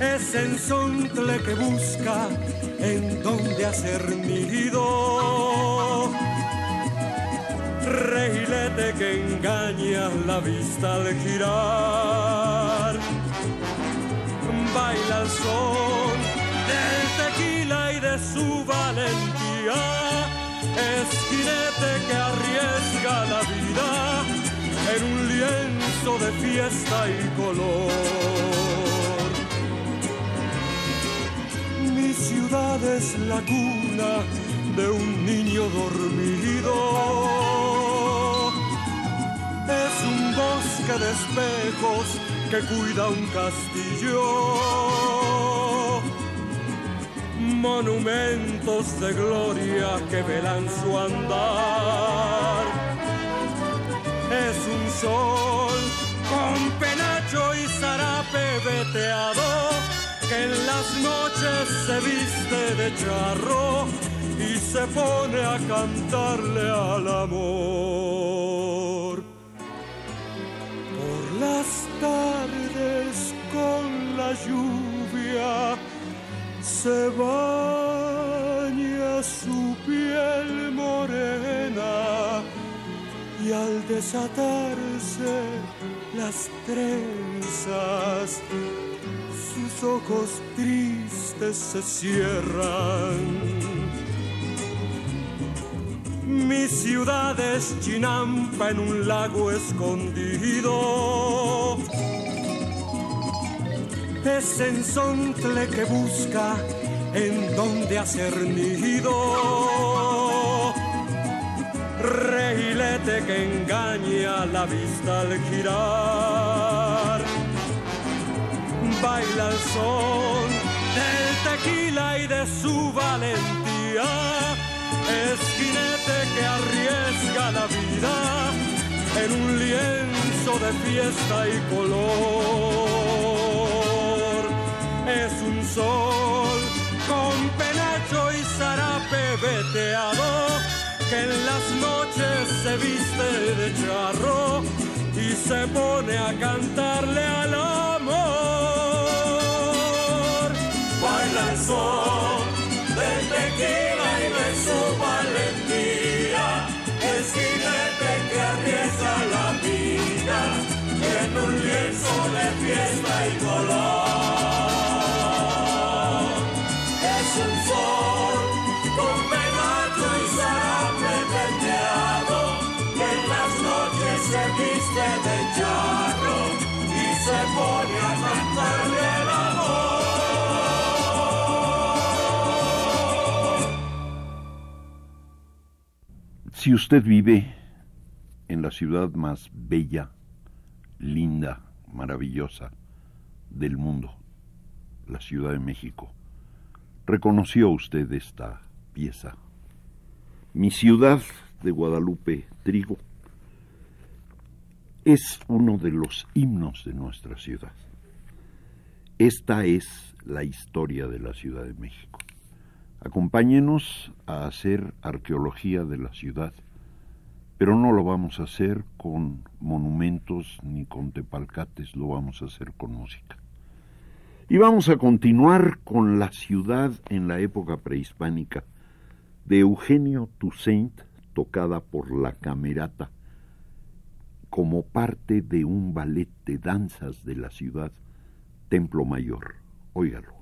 Es ensontle que busca en donde hacer nido. Reilete que engaña la vista al girar. Baila el son del tequila y de su valentía esquinete que arriesga la vida en un lienzo de fiesta y color. Mi ciudad es la cuna de un niño dormido. Es un bosque de espejos que cuida un castillo monumentos de gloria que velan su andar. Es un sol con penacho y zarape veteado que en las noches se viste de charro y se pone a cantarle al amor. Por las tardes con la lluvia se baña su piel morena y al desatarse las trenzas, sus ojos tristes se cierran. Mi ciudad es Chinampa en un lago escondido es ensontle que busca en donde hacer nido. Reilete que engaña la vista al girar. Baila el son del tequila y de su valentía. Esquinete que arriesga la vida en un lienzo de fiesta y color es un sol con penacho y zarape veteado que en las noches se viste de charro y se pone a cantarle al amor. Baila el sol del tequila y de su valentía, el jinete que arriesga la vida en un lienzo de fiesta y color. Si usted vive en la ciudad más bella, linda, maravillosa del mundo, la Ciudad de México, reconoció usted esta pieza. Mi ciudad de Guadalupe Trigo es uno de los himnos de nuestra ciudad. Esta es la historia de la Ciudad de México. Acompáñenos a hacer arqueología de la ciudad pero no lo vamos a hacer con monumentos ni con tepalcates, lo vamos a hacer con música. Y vamos a continuar con la ciudad en la época prehispánica de Eugenio Toussaint, tocada por la Camerata, como parte de un ballet de danzas de la ciudad, Templo Mayor. Óigalo.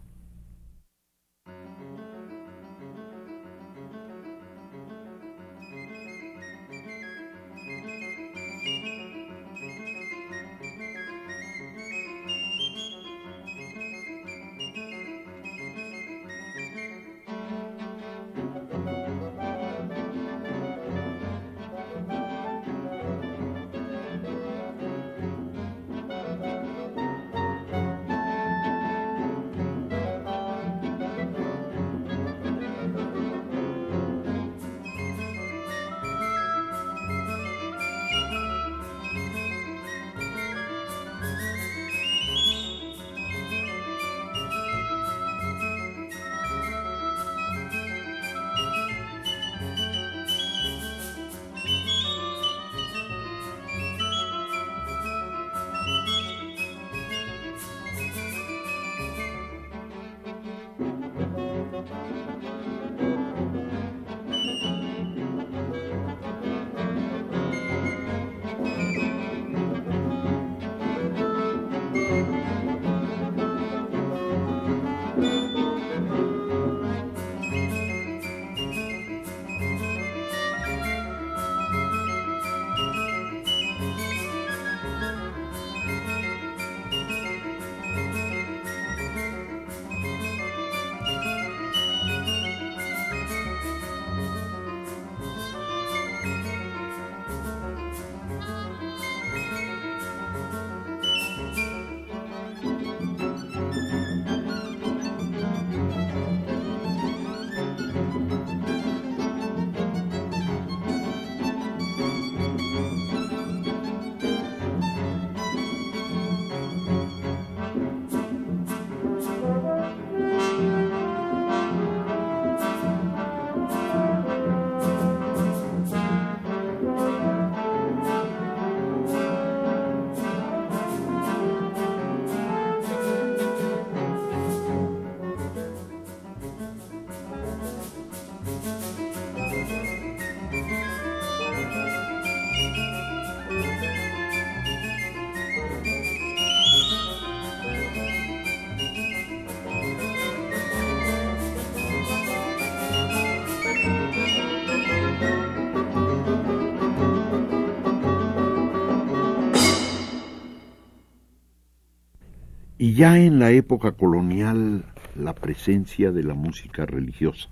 Ya en la época colonial la presencia de la música religiosa.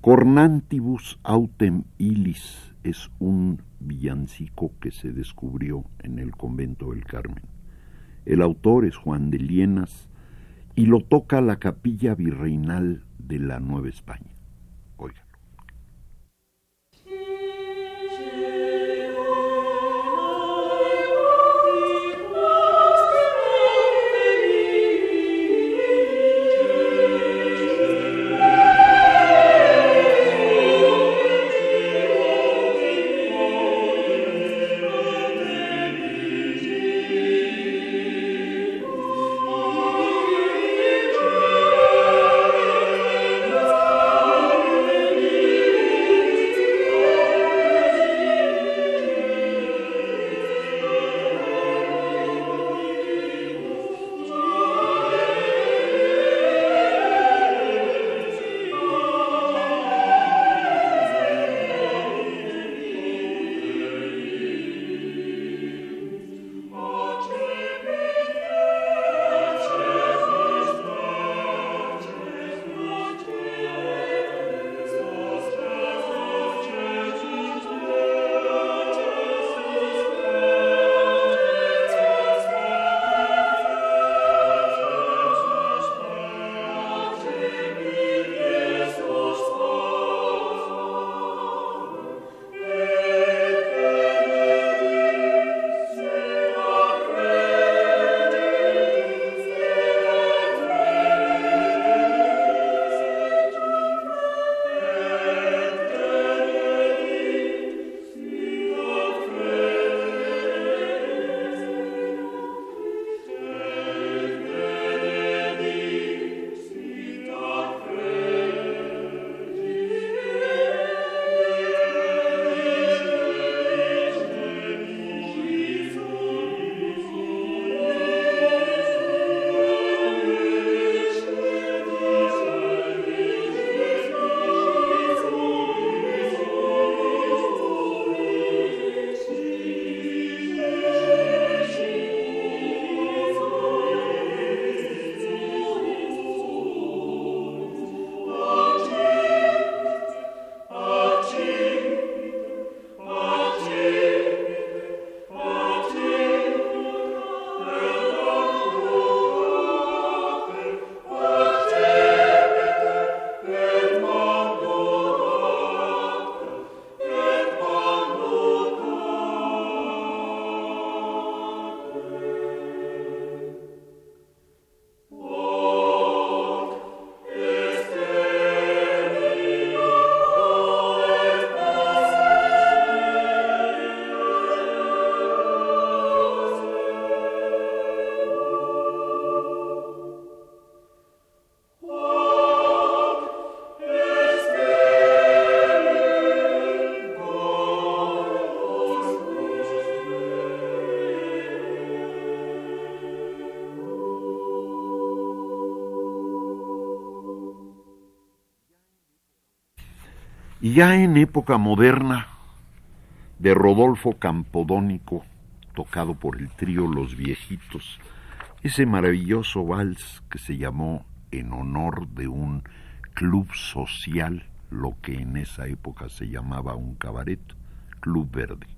Cornantibus autem ilis es un villancico que se descubrió en el convento del Carmen. El autor es Juan de Lienas y lo toca la capilla virreinal de la Nueva España. Ya en época moderna, de Rodolfo Campodónico, tocado por el trío Los Viejitos, ese maravilloso vals que se llamó en honor de un club social, lo que en esa época se llamaba un cabaret, Club Verde.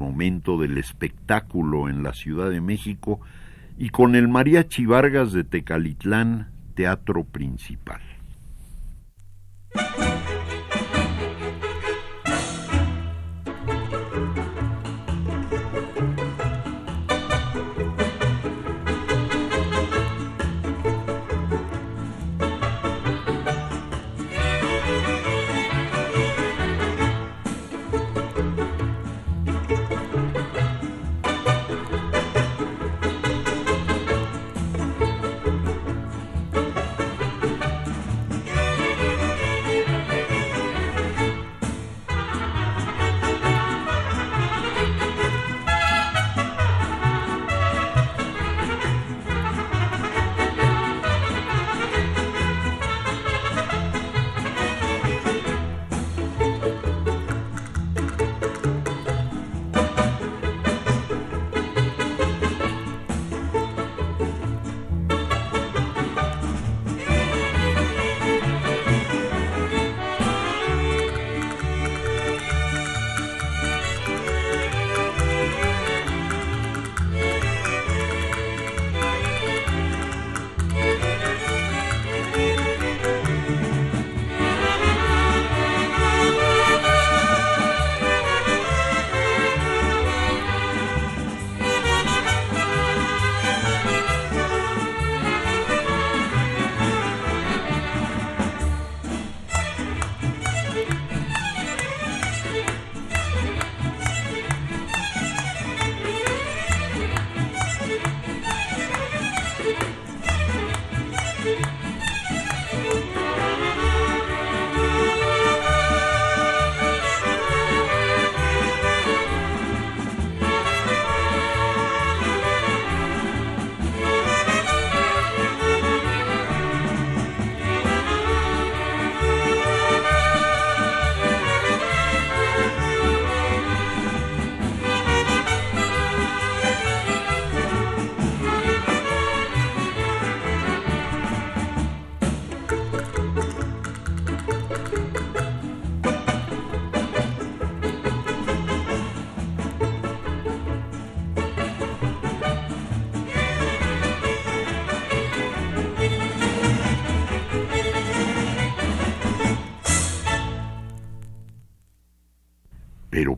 Momento del espectáculo en la Ciudad de México y con el Mariachi Vargas de Tecalitlán, Teatro Principal.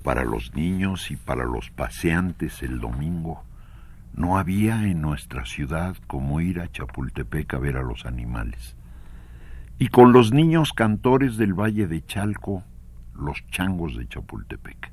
Para los niños y para los paseantes el domingo, no había en nuestra ciudad como ir a Chapultepec a ver a los animales. Y con los niños cantores del Valle de Chalco, los changos de Chapultepec.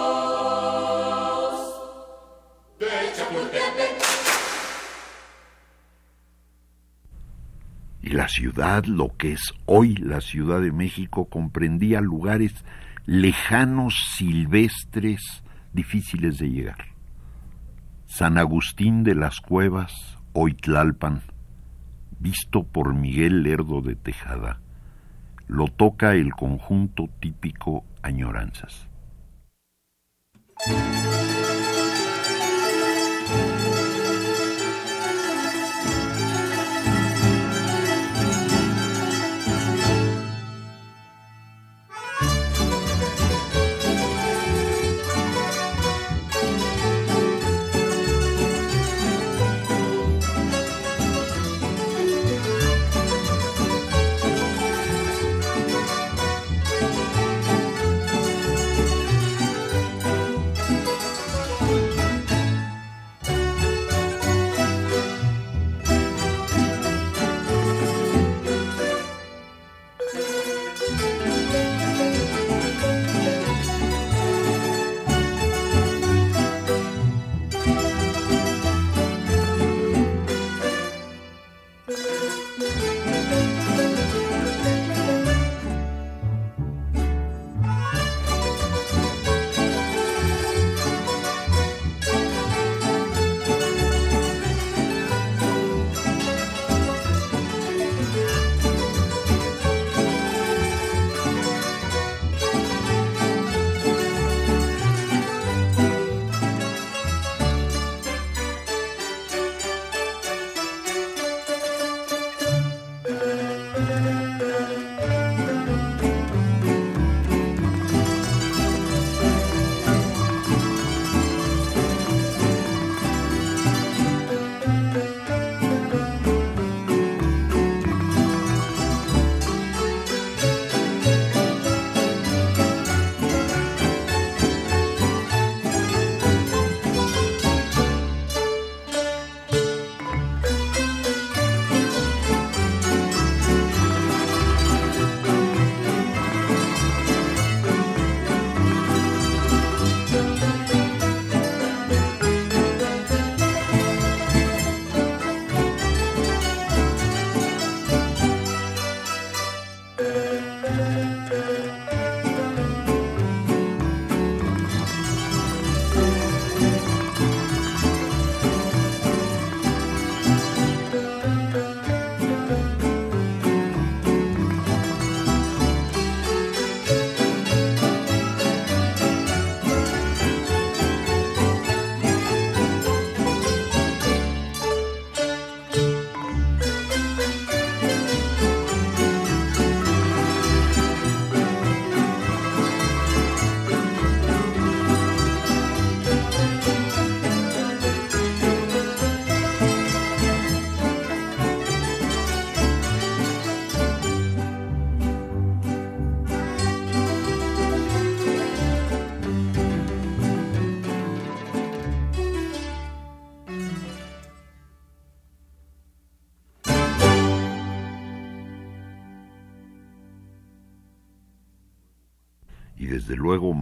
ciudad, lo que es hoy la Ciudad de México, comprendía lugares lejanos, silvestres, difíciles de llegar. San Agustín de las Cuevas, hoy Tlalpan, visto por Miguel Lerdo de Tejada, lo toca el conjunto típico Añoranzas.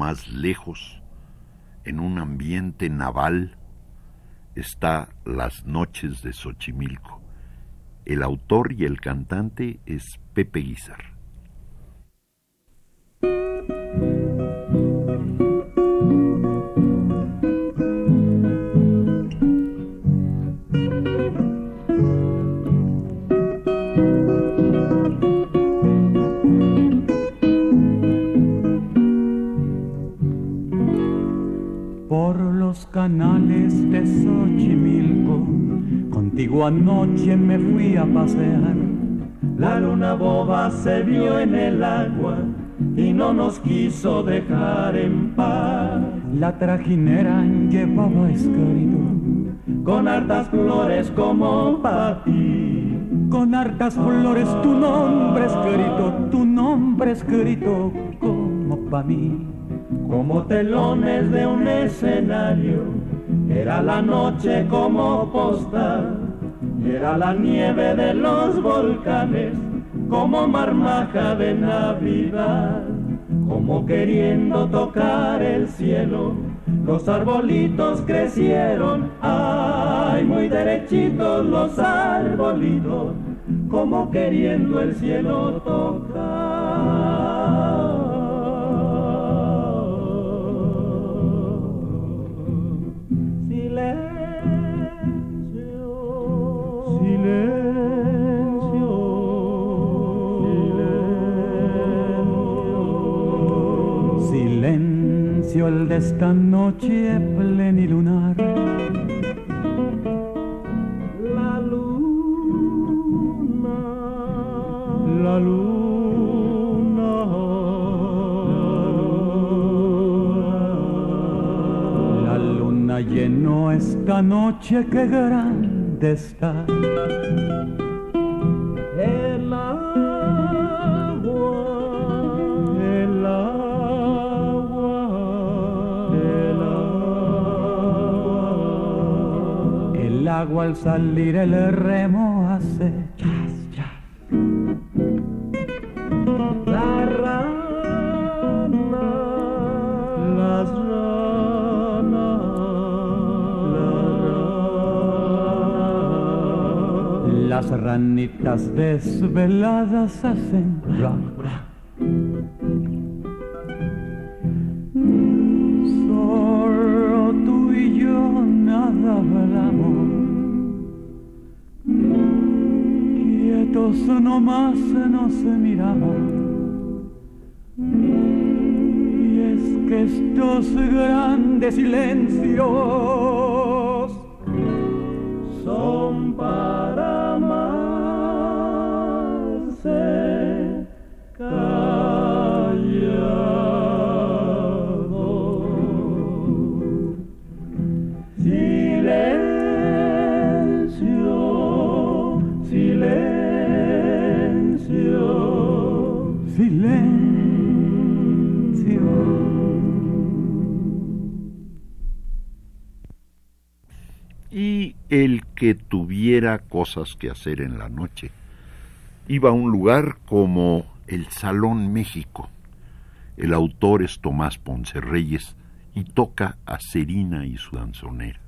Más lejos, en un ambiente naval, está Las noches de Xochimilco. El autor y el cantante es Pepe Guizar. Canales de Xochimilco, contigo anoche me fui a pasear. La luna boba se vio en el agua y no nos quiso dejar en paz. La trajinera llevaba escrito con hartas flores como para ti. Con hartas flores tu nombre escrito, tu nombre escrito como para mí como telones de un escenario. Era la noche como postal, era la nieve de los volcanes, como marmaja de Navidad, como queriendo tocar el cielo. Los arbolitos crecieron, ay, muy derechitos los arbolitos, como queriendo el cielo tocar. El de esta noche plenilunar. La luna, la luna. La luna llenó esta noche que grande está. Agua al salir el remo hace chas, chas. La rana, las ranas, la las ranitas desveladas hacen más nos miramos. Y es que estos grandes silencios son para el que tuviera cosas que hacer en la noche. Iba a un lugar como el Salón México. El autor es Tomás Ponce Reyes y toca a Serina y su danzonera.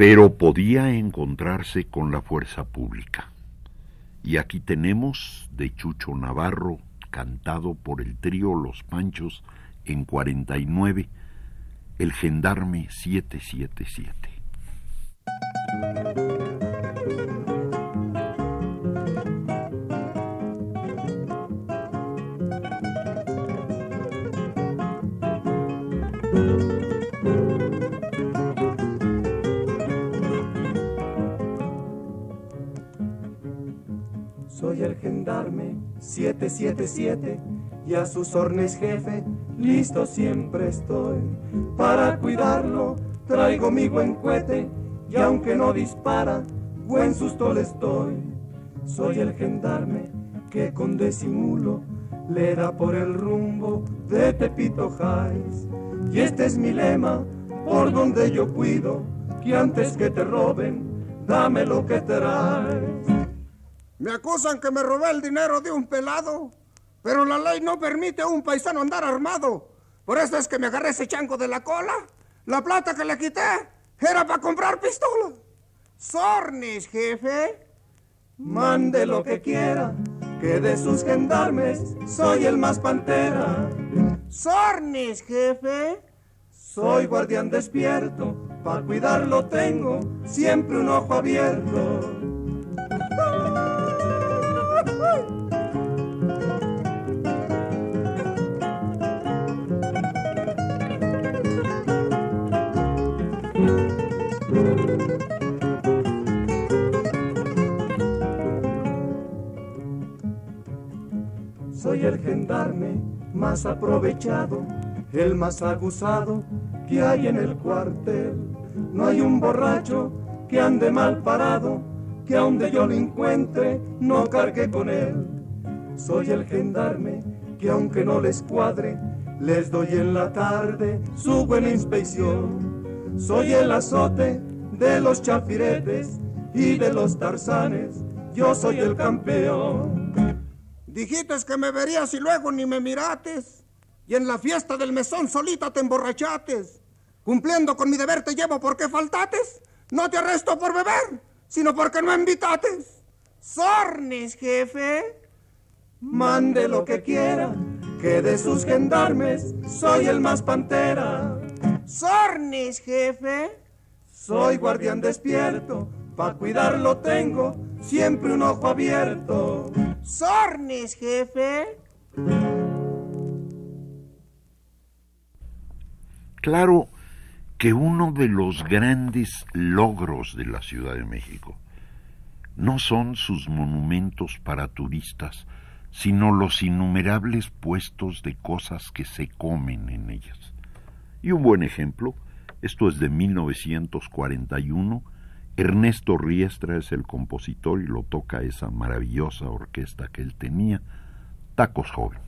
Pero podía encontrarse con la fuerza pública. Y aquí tenemos de Chucho Navarro, cantado por el trío Los Panchos en 49, El Gendarme 777. El gendarme 777 y a sus órdenes jefe, listo siempre estoy. Para cuidarlo traigo mi buen cohete y aunque no dispara, buen susto le estoy. Soy el gendarme que con disimulo le da por el rumbo de Tepito Jais. Y este es mi lema, por donde yo cuido, que antes que te roben, dame lo que traes. Me acusan que me robé el dinero de un pelado, pero la ley no permite a un paisano andar armado. Por eso es que me agarré ese chanco de la cola. La plata que le quité era para comprar pistola. Sornis, jefe. Mande lo que quiera, que de sus gendarmes soy el más pantera. Sornis, jefe. Soy guardián despierto, para cuidarlo tengo siempre un ojo abierto. Soy el gendarme más aprovechado, el más aguzado que hay en el cuartel. No hay un borracho que ande mal parado, que a donde yo lo encuentre no cargue con él. Soy el gendarme que aunque no les cuadre, les doy en la tarde su buena inspección. Soy el azote de los chafiretes y de los tarzanes, yo soy el campeón. Dijiste que me verías y luego ni me mirates. Y en la fiesta del mesón solita te emborrachates. Cumpliendo con mi deber te llevo porque faltates. No te arresto por beber, sino porque no invitates. Sornes, jefe. Mande lo que quiera, que de sus gendarmes soy el más pantera. Sornes, jefe. Soy guardián despierto, pa' cuidarlo tengo siempre un ojo abierto. Sornes, jefe. Claro que uno de los grandes logros de la Ciudad de México no son sus monumentos para turistas, sino los innumerables puestos de cosas que se comen en ellas. Y un buen ejemplo, esto es de 1941, Ernesto Riestra es el compositor y lo toca esa maravillosa orquesta que él tenía, Tacos Joven.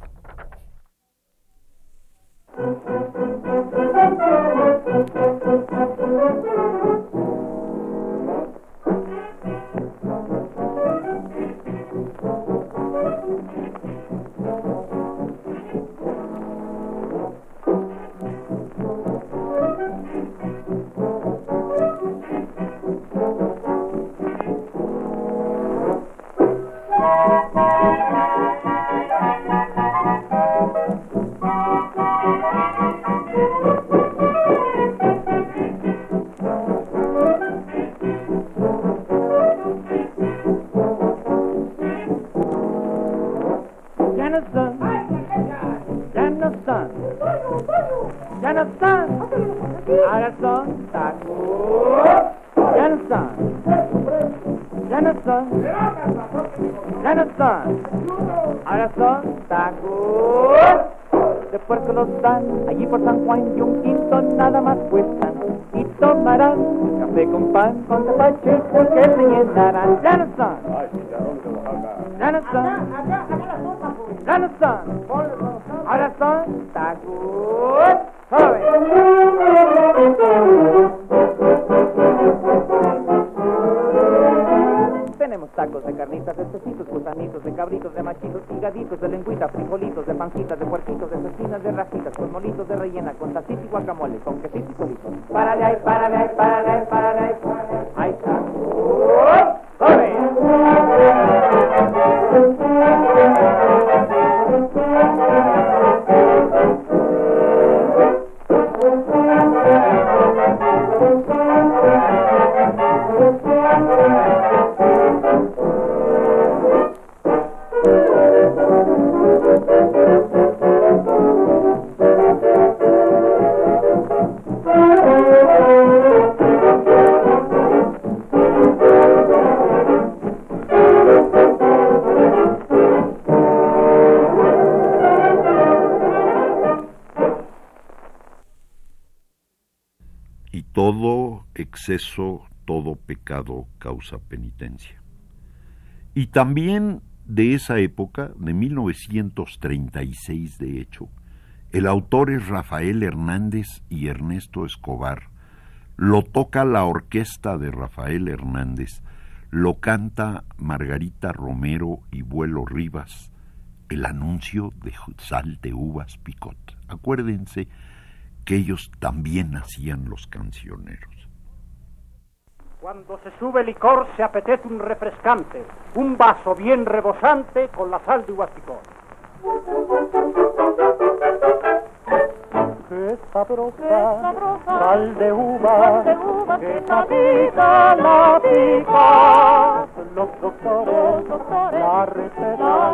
Allí por San Juan y un quinto nada más cuestan. Y tomarán café con pan, con tapache, porque se llenarán. Ya no exceso todo pecado causa penitencia. Y también de esa época, de 1936 de hecho, el autor es Rafael Hernández y Ernesto Escobar. Lo toca la orquesta de Rafael Hernández, lo canta Margarita Romero y Vuelo Rivas, el anuncio de sal de uvas picot. Acuérdense que ellos también hacían los cancioneros. Cuando se sube licor se apetece un refrescante, un vaso bien rebosante con la sal de huasticón. Qué sabrosa, sal de uva, qué sabida la pica. Los doctores, la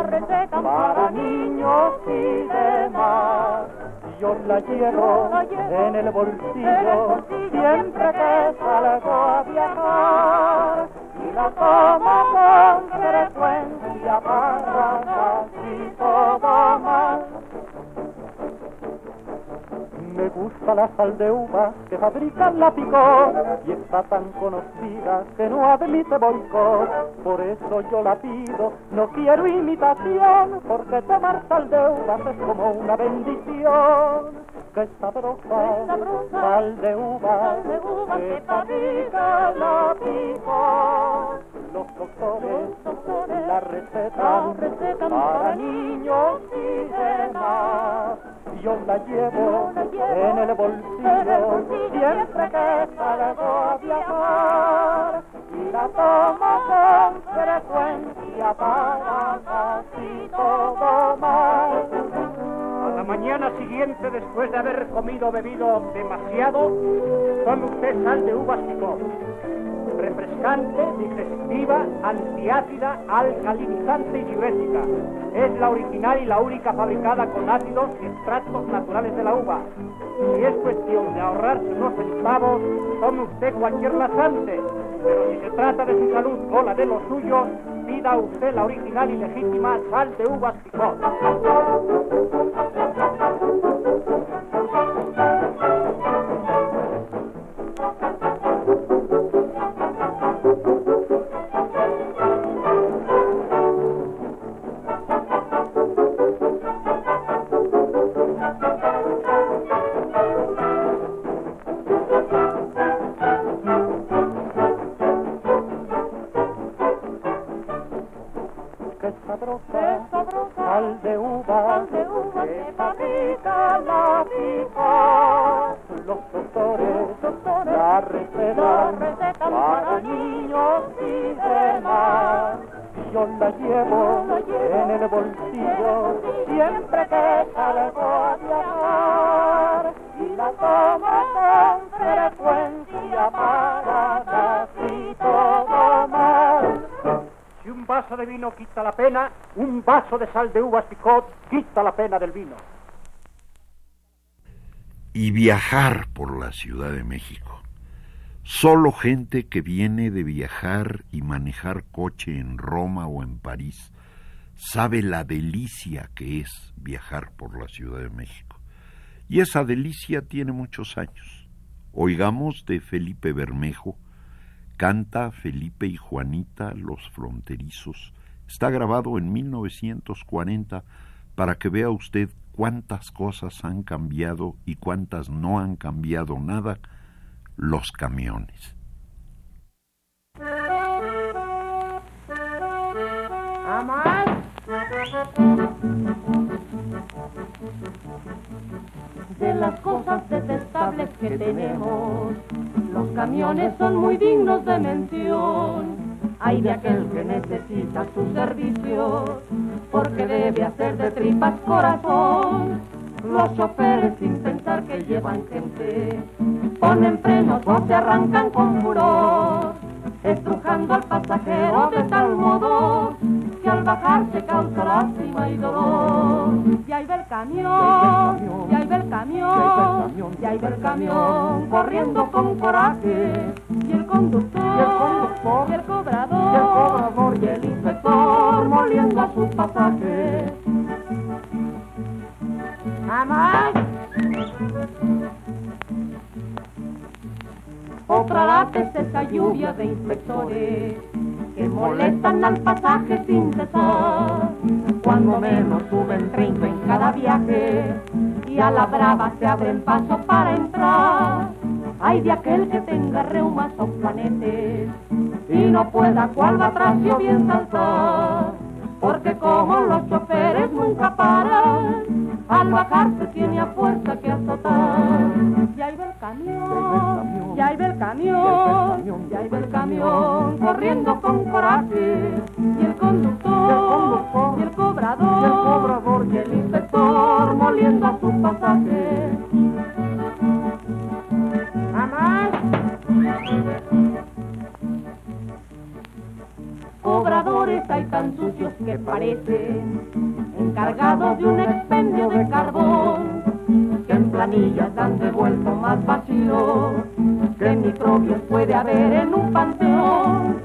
receta para niños y demás yo la llevo en el bolsillo siempre que salgo a viajar y la tomo con frecuencia para casi todo mal. Me gusta la sal de uva que fabrica la picó y está tan conocida que no admite boicot. Por eso yo la pido, no quiero imitación, porque tomar sal de uvas es como una bendición. Que sabrosa, sal de uva, que fabrica la picó. Los doctores, la receta, para niños y demás. yo la llevo en el bolsillo siempre que salgo a viajar. Y la tomo con frecuencia mañana siguiente, después de haber comido o bebido demasiado, tome usted sal de uvas y refrescante, digestiva, antiácida, alcalinizante y diurética. Es la original y la única fabricada con ácidos y extractos naturales de la uva. Si es cuestión de ahorrarse unos centavos, tome usted cualquier laxante. Pero si se trata de su salud o la de los suyos, pida usted la original y legítima sal de uvas picot. Viajar por la Ciudad de México. Solo gente que viene de viajar y manejar coche en Roma o en París sabe la delicia que es viajar por la Ciudad de México. Y esa delicia tiene muchos años. Oigamos de Felipe Bermejo, canta Felipe y Juanita los fronterizos, Está grabado en 1940 para que vea usted cuántas cosas han cambiado y cuántas no han cambiado nada los camiones. Jamás. De las cosas detestables que tenemos, los camiones son muy dignos de mención. Hay de aquel que necesita su servicio, porque debe hacer de tripas corazón. Los choferes sin pensar que llevan gente, ponen frenos o se arrancan con furor, estrujando al pasajero de tal modo que al bajar se causa lástima y dolor. Y ahí va el camión, y ahí va el camión, y ahí va el camión, corriendo con coraje. Y el conductor, y el cobrador, y el inspector, moliendo a sus pasajes. Jamás. Otra es esa lluvia de inspectores que molestan al pasaje sin cesar. Cuando menos suben 30 en cada viaje y a la brava se abren paso para entrar. Hay de aquel que tenga reumas o planetes y no pueda cual va atrás yo bien saltar. Porque como los choferes nunca paran, al bajarse tiene a fuerza que azotar. Y ahí va el camión, y ahí va el camión, y ahí va el camión, corriendo con coraje. Y el conductor, y el cobrador, y el inspector, moliendo a sus pasajes. Jamás. Cobradores hay tan sucios que parecen encargados de un expendio de carbón en planillas han devuelto más vacío que microbios puede haber en un panteón.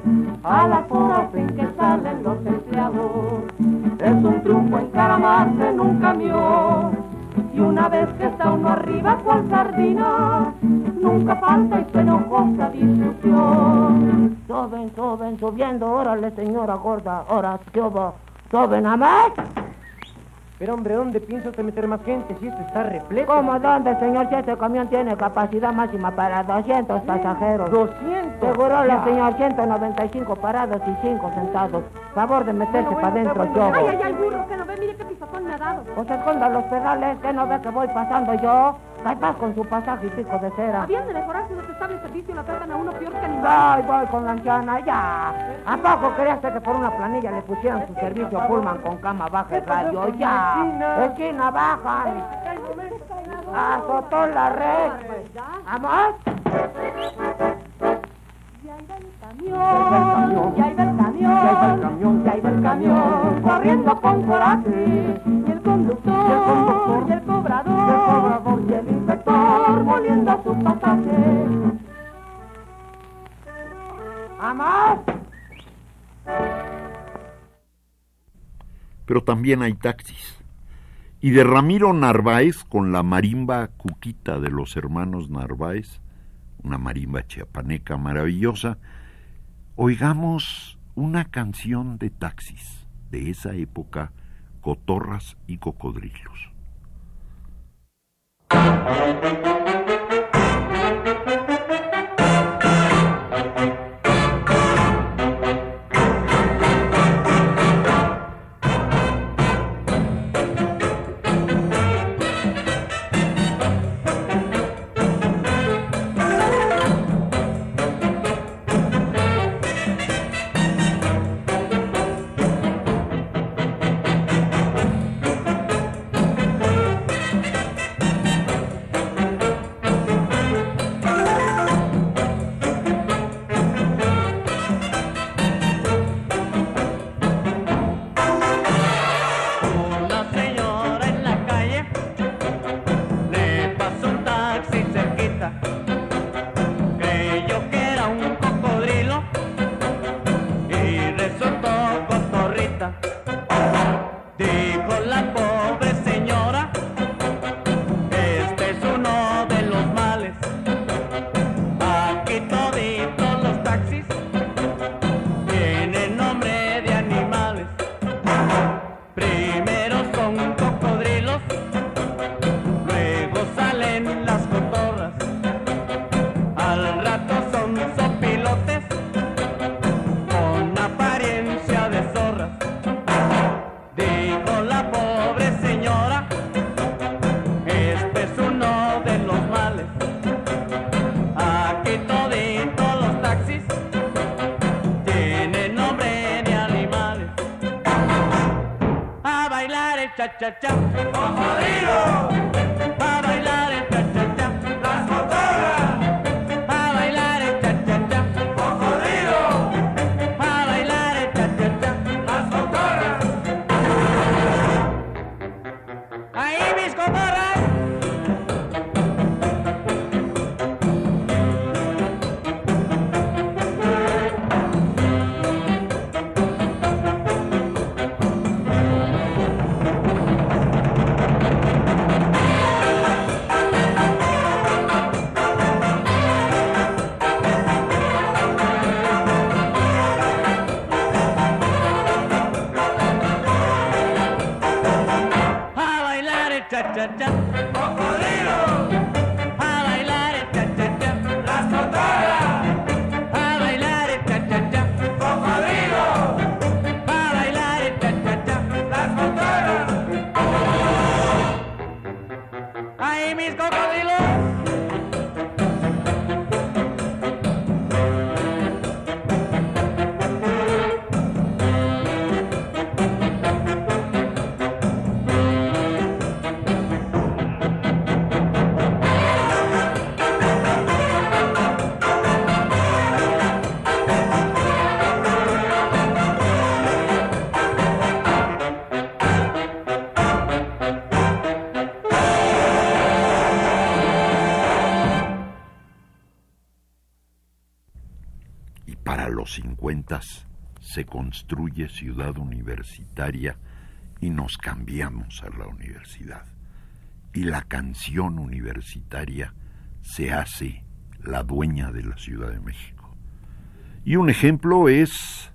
A las horas en que salen los empleados es un triunfo encaramarse en un camión. Y una vez que está uno arriba cual sardina nunca falta y penojosa discusión. Soben, soben, subiendo, órale señora gorda, ahora qué hubo, soben a más. Pero hombre, ¿dónde piensa usted meter más gente si esto está repleto? ¿Cómo dónde, señor? Si este camión tiene capacidad máxima para 200 pasajeros. ¿200? Seguro, señor, 195 parados y 5 sentados. Favor de meterse Bueno, para adentro, bueno. yo. Ay, ay, ay, burro, que no ve, mire qué pisotón me ha dado. Pues esconda los pedales, que no ve que voy pasando yo. Capaz con su pasaje pico de cera. Habían de mejorar si los estables servicio la tratan a uno peor que animal. Ay, voy con la anciana, ya. ¿A poco creías que por una planilla le pusieran su servicio Pullman con cama baja y radio? Ya. Esquina baja. Azotó la red. ¿Vamos? Y ahí va el camión, y ahí va el camión, y ahí va el camión, corriendo con coraje. Y el conductor, y el cobrador, y el inspector, moliendo a su pasaje. ¿Vamos? Pero también hay taxis. Y de Ramiro Narváez con la marimba Cuquita de los hermanos Narváez, una marimba chiapaneca maravillosa, oigamos una canción de taxis de esa época, Cotorras y Cocodrilos. Una cha-cha-cha. ¡Cocodrilo! Para los 50 se construye ciudad universitaria y nos cambiamos a la universidad. Y la canción universitaria se hace la dueña de la Ciudad de México. Y un ejemplo es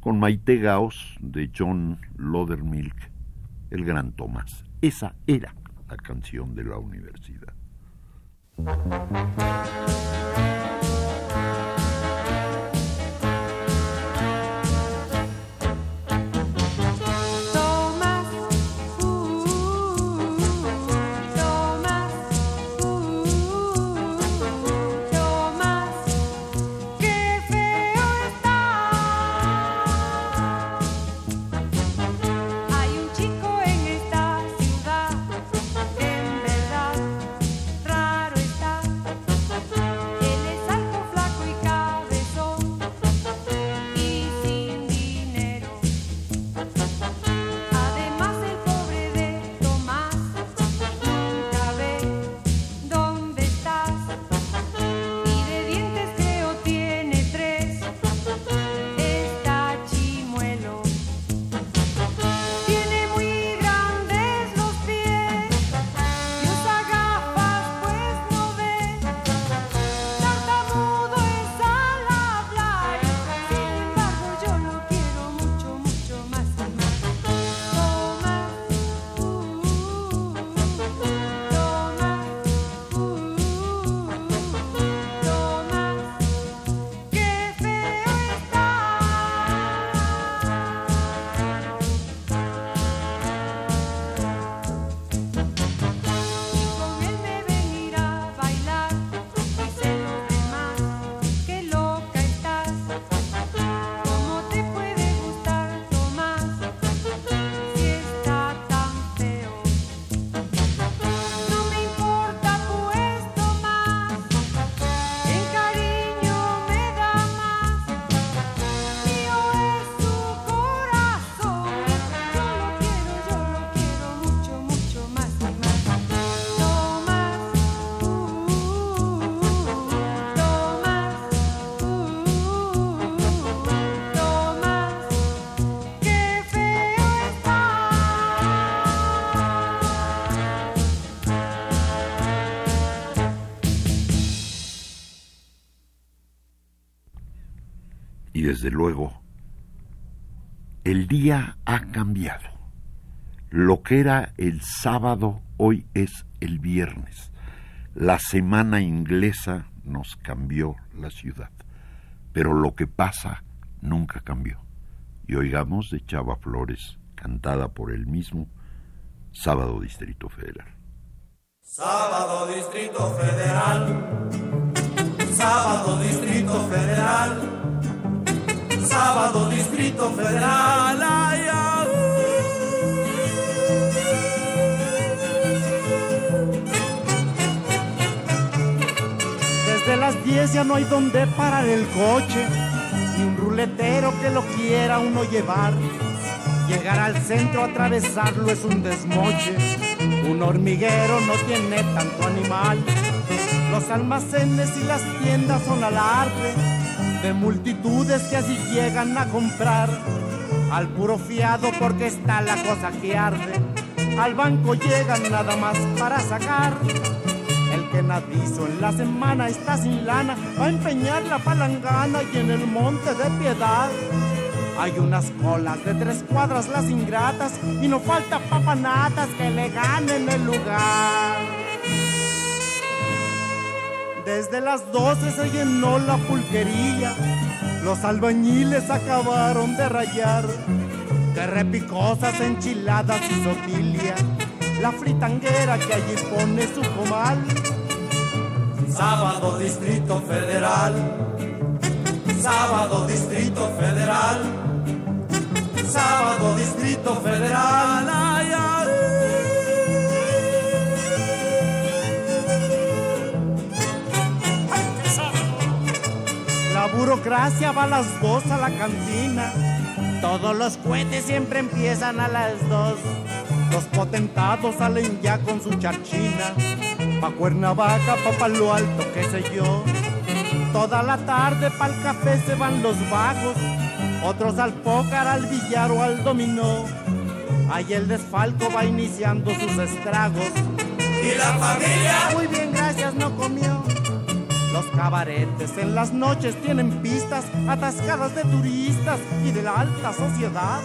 con Maite Gaos de John Lodermilk, el gran Tomás. Esa era la canción de la universidad. Desde luego, el día ha cambiado. Lo que era el sábado hoy es el viernes. La semana inglesa nos cambió la ciudad, pero lo que pasa nunca cambió. Y oigamos de Chava Flores, cantada por él mismo, Sábado Distrito Federal. Sábado Distrito Federal. Sábado Distrito Federal sábado Distrito Federal. Desde las 10 ya no hay donde parar el coche, ni un ruletero que lo quiera uno llevar. Llegar al centro, atravesarlo es un desmoche. Un hormiguero no tiene tanto animal. Los almacenes y las tiendas son alarde de multitudes que así llegan a comprar. Al puro fiado porque está la cosa que arde. Al banco llegan nada más para sacar. El que nadizo en la semana está sin lana, va a empeñar la palangana y en el monte de piedad. Hay unas colas de tres cuadras las ingratas y no falta papanatas que le ganen el lugar. Desde las 12 se llenó la pulquería, los albañiles acabaron de rayar, de repicosas enchiladas y sotilia, la fritanguera que allí pone su comal. Sábado Distrito Federal. Sábado Distrito Federal. Sábado Distrito Federal. Ay, ay. Burocracia va a las dos a la cantina. Todos los cohetes siempre empiezan a las dos. Los potentados salen ya con su charchina. Pa' Cuernavaca, pa' Palo Alto, qué sé yo. Toda la tarde pa'l café se van los vagos. Otros al pócar, al billar o al dominó. Ahí el desfalco va iniciando sus estragos. ¿Y la familia? Muy bien, gracias, no comió. Los cabaretes en las noches tienen pistas atascadas de turistas y de la alta sociedad.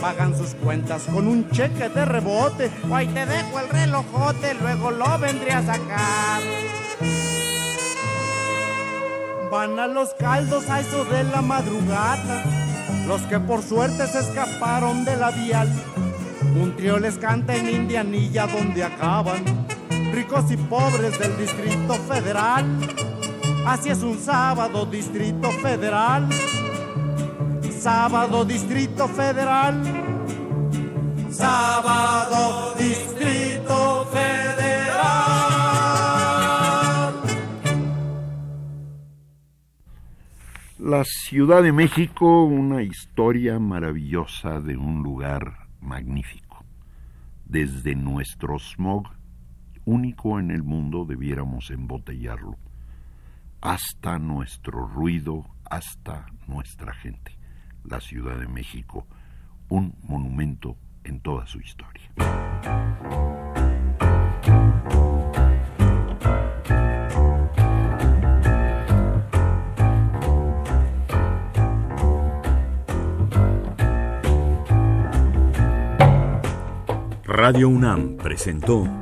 Pagan sus cuentas con un cheque de rebote. O ahí te dejo el relojote, luego lo vendré a sacar. Van a los caldos a eso de la madrugada. Los que por suerte se escaparon de la vial. Un trío les canta en Indianilla donde acaban ricos y pobres del Distrito Federal. Así es un sábado, Distrito Federal. Sábado, Distrito Federal. Sábado Distrito Federal. La Ciudad de México, una historia maravillosa de un lugar magnífico. Desde nuestro smog, único en el mundo, debiéramos embotellarlo. Hasta nuestro ruido, hasta nuestra gente. La Ciudad de México, un monumento en toda su historia. Radio UNAM presentó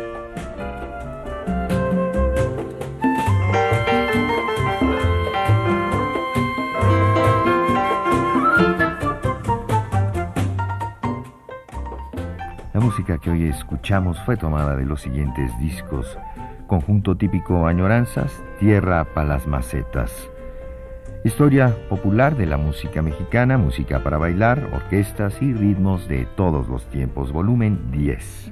Música que hoy escuchamos fue tomada de los siguientes discos. Conjunto típico Añoranzas, Tierra para las Macetas. Historia popular de la música mexicana, música para bailar, orquestas y ritmos de todos los tiempos, volumen 10.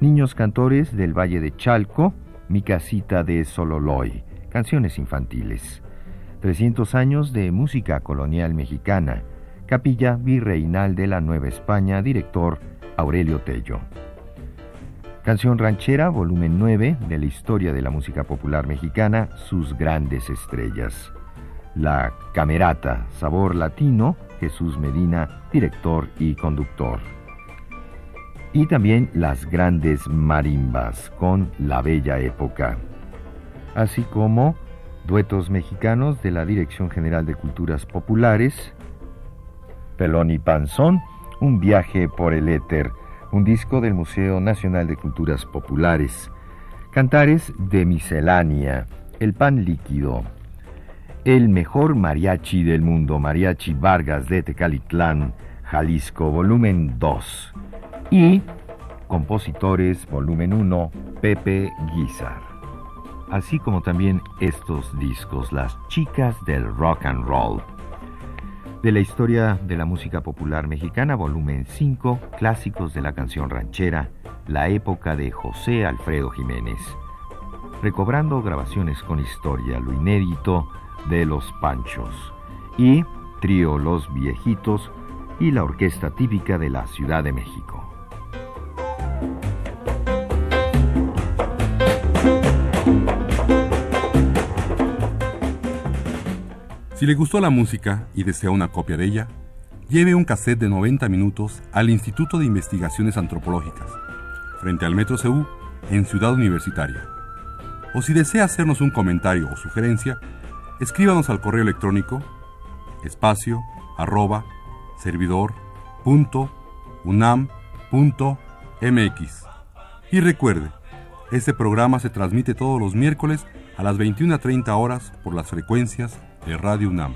Niños cantores del Valle de Chalco, Mi casita de Sololoy, canciones infantiles. 300 años de música colonial mexicana, Capilla Virreinal de la Nueva España, director Aurelio Tello. Canción ranchera, volumen 9 de la historia de la música popular mexicana, sus grandes estrellas. La Camerata, sabor latino, Jesús Medina, director y conductor. Y también las grandes marimbas con La Bella Época. Así como duetos mexicanos de la Dirección General de Culturas Populares, Pelón y Panzón, un viaje por el éter, un disco del Museo Nacional de Culturas Populares. Cantares de Miscelánea, El Pan Líquido, El Mejor Mariachi del Mundo, Mariachi Vargas de Tecalitlán, Jalisco, volumen 2. Y Compositores, volumen 1, Pepe Guizar. Así como también estos discos, Las Chicas del Rock and Roll. De la historia de la música popular mexicana, volumen 5, Clásicos de la canción ranchera, la época de José Alfredo Jiménez. Recobrando grabaciones con historia, lo inédito de Los Panchos. Y Trío Los Viejitos y la orquesta típica de la Ciudad de México. Si le gustó la música y desea una copia de ella, lleve un cassette de 90 minutos al Instituto de Investigaciones Antropológicas, frente al Metro CU, en Ciudad Universitaria. O si desea hacernos un comentario o sugerencia, escríbanos al correo electrónico espacio arroba servidor punto unam punto mx. Y recuerde, este programa se transmite todos los miércoles a las 21.30 horas por las frecuencias de Radio UNAM.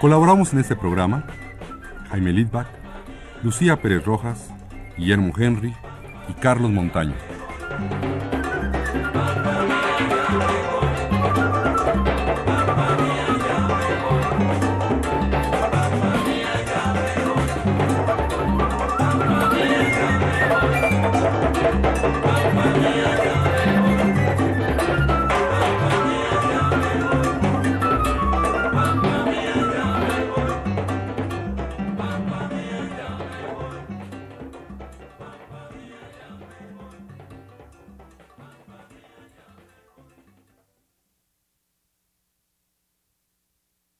Colaboramos en este programa Jaime Lidbach, Lucía Pérez Rojas, Guillermo Henry y Carlos Montaño.